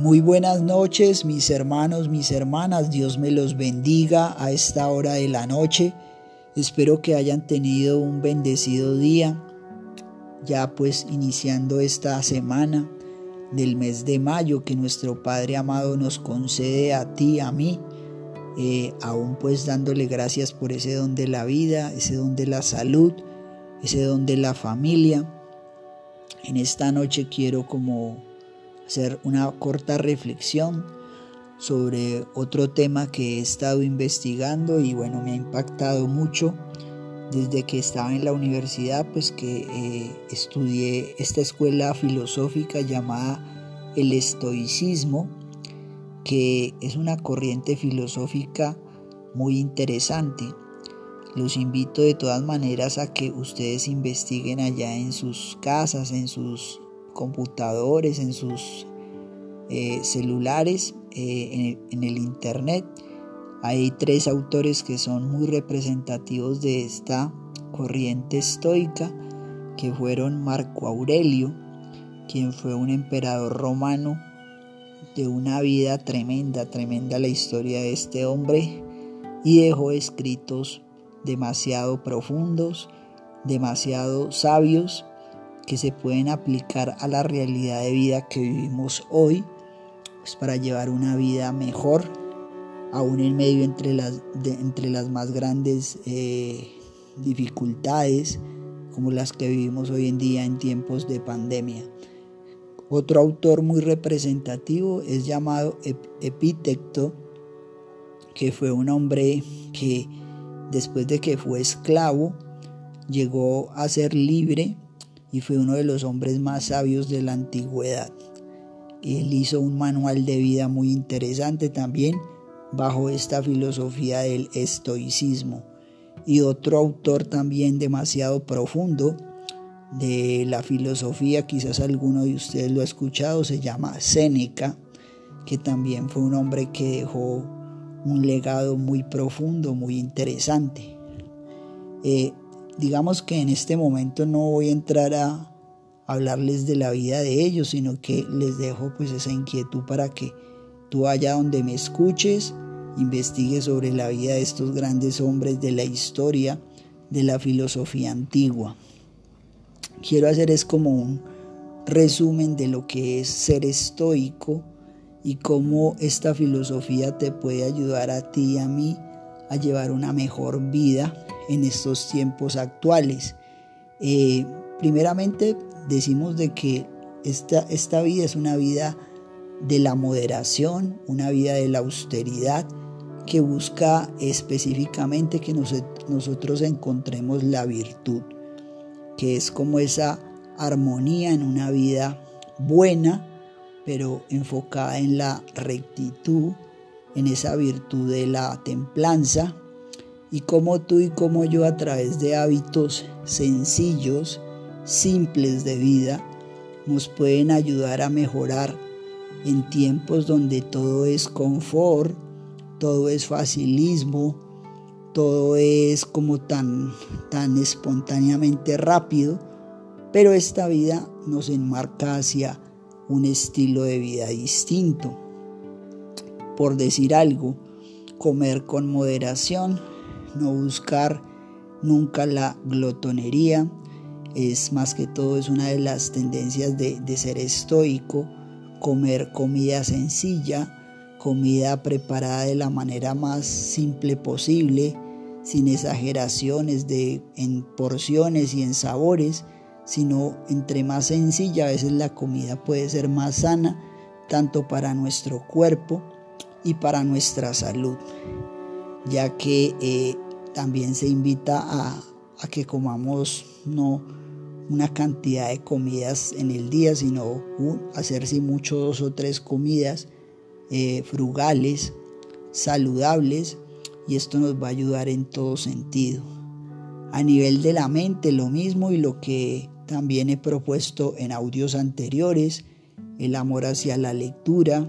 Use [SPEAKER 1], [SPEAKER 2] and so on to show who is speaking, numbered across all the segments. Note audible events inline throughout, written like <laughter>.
[SPEAKER 1] Muy buenas noches, mis hermanos, mis hermanas. Dios me los bendiga a esta hora de la noche. Espero que hayan tenido un bendecido día, ya pues iniciando esta semana del mes de mayo que nuestro Padre amado nos concede a ti, a mí, eh, aún pues dándole gracias por ese don de la vida, ese don de la salud, ese don de la familia. En esta noche quiero como hacer una corta reflexión sobre otro tema que he estado investigando y bueno, me ha impactado mucho desde que estaba en la universidad, pues que eh, estudié esta escuela filosófica llamada el estoicismo, que es una corriente filosófica muy interesante. Los invito de todas maneras a que ustedes investiguen allá en sus casas, en sus computadores, en sus eh, celulares, eh, en, el internet. Hay tres autores que son muy representativos de esta corriente estoica, que fueron Marco Aurelio, quien fue un emperador romano de una vida tremenda, tremenda la historia de este hombre, y dejó escritos demasiado profundos, demasiado sabios, que se pueden aplicar a la realidad de vida que vivimos hoy, pues para llevar una vida mejor, aún en medio entre las, entre las más grandes eh, dificultades como las que vivimos hoy en día en tiempos de pandemia. Otro autor muy representativo es llamado Epítecto, que fue un hombre que después de que fue esclavo, llegó a ser libre y fue uno de los hombres más sabios de la antigüedad. Él hizo un manual de vida muy interesante también bajo esta filosofía del estoicismo. Y otro autor también demasiado profundo de la filosofía, quizás alguno de ustedes lo ha escuchado, se llama Séneca, que también fue un hombre que dejó un legado muy profundo, muy interesante. Eh, digamos que en este momento no voy a entrar a hablarles de la vida de ellos, sino que les dejo pues esa inquietud para que tú allá donde me escuches, investigues sobre la vida de estos grandes hombres de la historia de la filosofía antigua. Quiero hacer es como un resumen de lo que es ser estoico y cómo esta filosofía te puede ayudar a ti y a mí a llevar una mejor vida en estos tiempos actuales. Eh, primeramente decimos de que esta, esta vida es una vida de la moderación, una vida de la austeridad que busca específicamente que nosotros encontremos la virtud, que es como esa armonía en una vida buena, pero enfocada en la rectitud, en esa virtud de la templanza, y como tú y como yo a través de hábitos sencillos, simples de vida, nos pueden ayudar a mejorar en tiempos donde todo es confort, todo es facilismo, todo es como tan, tan espontáneamente rápido, pero esta vida nos enmarca hacia un estilo de vida distinto. Por decir algo, comer con moderación, no buscar nunca la glotonería, es más que todo es una de las tendencias de, de ser estoico, comer comida sencilla, comida preparada de la manera más simple posible, sin exageraciones de, en porciones y en sabores, sino entre más sencilla a veces la comida puede ser más sana, tanto para nuestro cuerpo y para nuestra salud ya que eh, también se invita a, que comamos no una cantidad de comidas en el día, sino hacerse mucho dos o tres comidas eh, frugales, saludables, y esto nos va a ayudar en todo sentido. A nivel de la mente, lo mismo y lo que también he propuesto en audios anteriores, el amor hacia la lectura,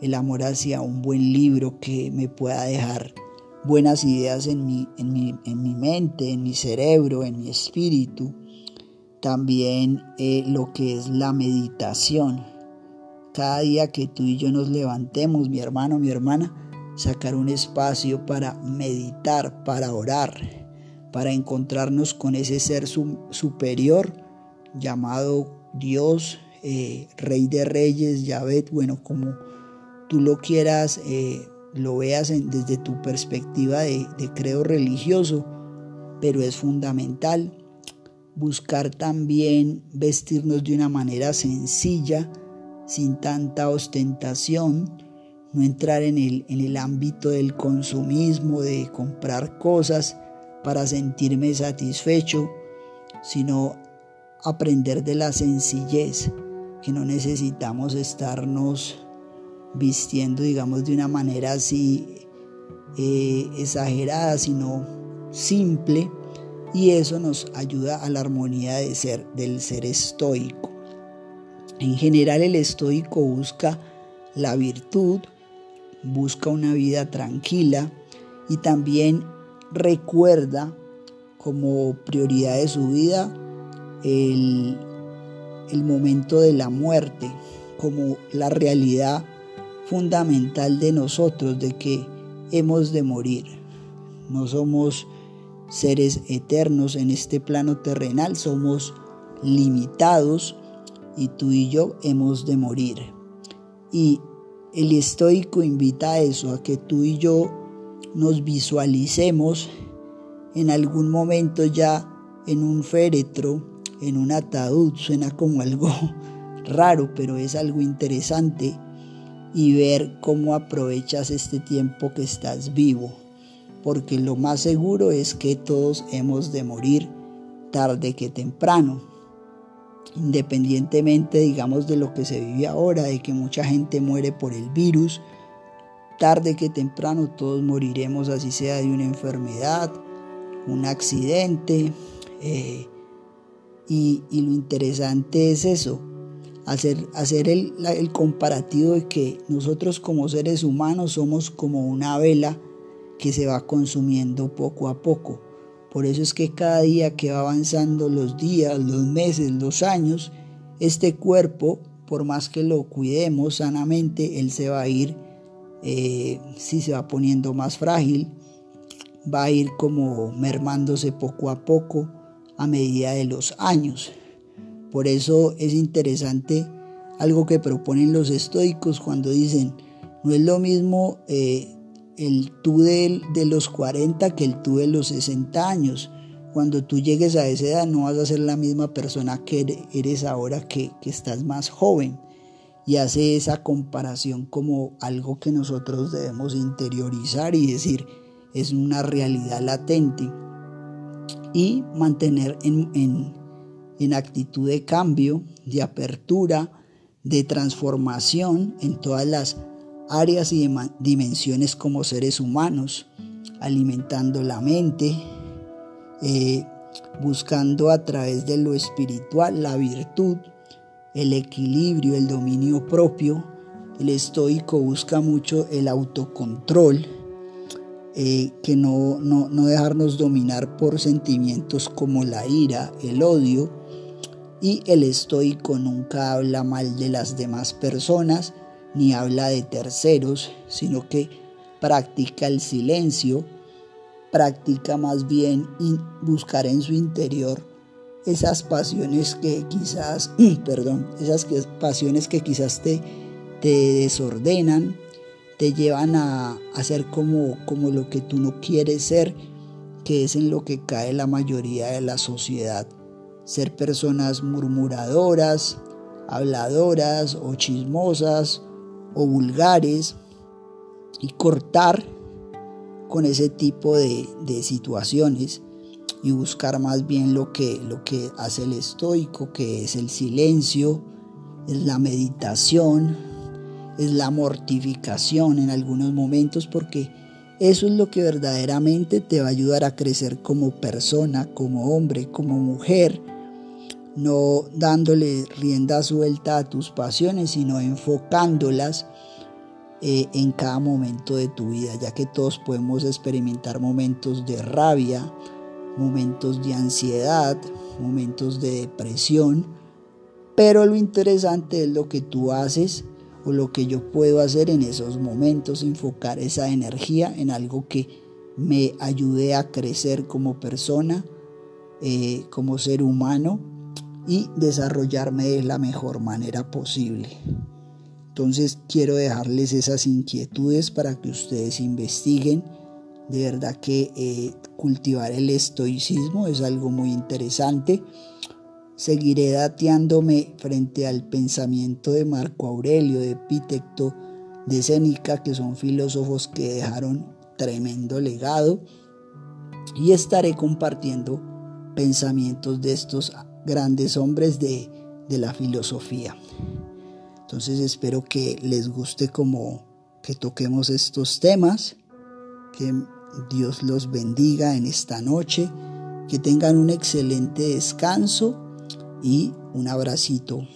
[SPEAKER 1] el amor hacia un buen libro que me pueda dejar buenas ideas en mi, en mi, en mi mente, en mi cerebro, en mi espíritu. También eh, lo que es la meditación, cada día que tú y yo nos levantemos, mi hermano, mi hermana, sacar un espacio para meditar, para orar, para encontrarnos con ese ser superior llamado Dios, eh, Rey de Reyes, Yahvé, bueno, como tú lo quieras, eh, lo veas desde tu perspectiva de, de credo religioso, pero es fundamental buscar también vestirnos de una manera sencilla, sin tanta ostentación, no entrar en el, en el ámbito del consumismo, de comprar cosas para sentirme satisfecho, sino aprender de la sencillez, que no necesitamos estarnos vistiendo, digamos, de una manera así eh, exagerada, sino simple, y eso nos ayuda a la armonía de ser, del ser estoico. En general el estoico busca la virtud, busca una vida tranquila y también recuerda como prioridad de su vida el, el momento de la muerte, como la realidad fundamental de nosotros, de que hemos de morir. No somos seres eternos en este plano terrenal, somos limitados y tú y yo hemos de morir. Y el estoico invita a eso, a que tú y yo nos visualicemos en algún momento ya en un féretro, en un ataúd, suena como algo <laughs> raro, pero es algo interesante y ver cómo aprovechas este tiempo que estás vivo, porque lo más seguro es que todos hemos de morir tarde que temprano independientemente, digamos, de lo que se vive ahora, de que mucha gente muere por el virus, tarde que temprano todos moriremos, así sea de una enfermedad, un accidente. Eh, y, lo interesante es eso, hacer, hacer el, comparativo de que nosotros como seres humanos somos como una vela que se va consumiendo poco a poco por eso es que cada día que va avanzando los días, los meses, los años, este cuerpo, por más que lo cuidemos sanamente, él se va a ir, eh, si se va poniendo más frágil, va a ir como mermándose poco a poco a medida de los años. Por eso es interesante algo que proponen los estoicos cuando dicen, no es lo mismo eh, el tú de, los 40 que el tú de los 60 años. Cuando tú llegues a esa edad no vas a ser la misma persona que eres ahora que, que estás más joven. Y hace esa comparación como algo que nosotros debemos interiorizar y decir, es una realidad latente. Y mantener en, en, en actitud de cambio, de apertura, de transformación en todas las áreas y dimensiones como seres humanos, alimentando la mente, eh, buscando a través de lo espiritual la virtud, el equilibrio, el dominio propio. El estoico busca mucho el autocontrol, eh, que no, no, no dejarnos dominar por sentimientos como la ira, el odio. Y el estoico nunca habla mal de las demás personas, ni habla de terceros, sino que practica el silencio, practica más bien buscar en su interior esas pasiones que quizás, <clears throat> perdón, esas pasiones que quizás te, te desordenan, te llevan a hacer como, como lo que tú no quieres ser, que es en lo que cae la mayoría de la sociedad. Ser personas murmuradoras, habladoras o chismosas o vulgares y cortar con ese tipo de, situaciones y buscar más bien lo que, lo que hace el estoico, que es el silencio, es la meditación, es la mortificación en algunos momentos, porque eso es lo que verdaderamente te va a ayudar a crecer como persona, como hombre, como mujer, no dándole rienda suelta a tus pasiones, sino enfocándolas eh, en cada momento de tu vida, ya que todos podemos experimentar momentos de rabia, momentos de ansiedad, momentos de depresión, pero lo interesante es lo que tú haces o lo que yo puedo hacer en esos momentos, enfocar esa energía en algo que me ayude a crecer como persona, eh, como ser humano y desarrollarme de la mejor manera posible. Entonces quiero dejarles esas inquietudes para que ustedes investiguen. De verdad que eh, cultivar el estoicismo es algo muy interesante. Seguiré dateándome frente al pensamiento de Marco Aurelio, de Epítecto, de Sénica, que son filósofos que dejaron tremendo legado. Y estaré compartiendo pensamientos de estos grandes hombres de, de la filosofía. Entonces espero que les guste como que toquemos estos temas, que Dios los bendiga en esta noche, que tengan un excelente descanso y un abracito.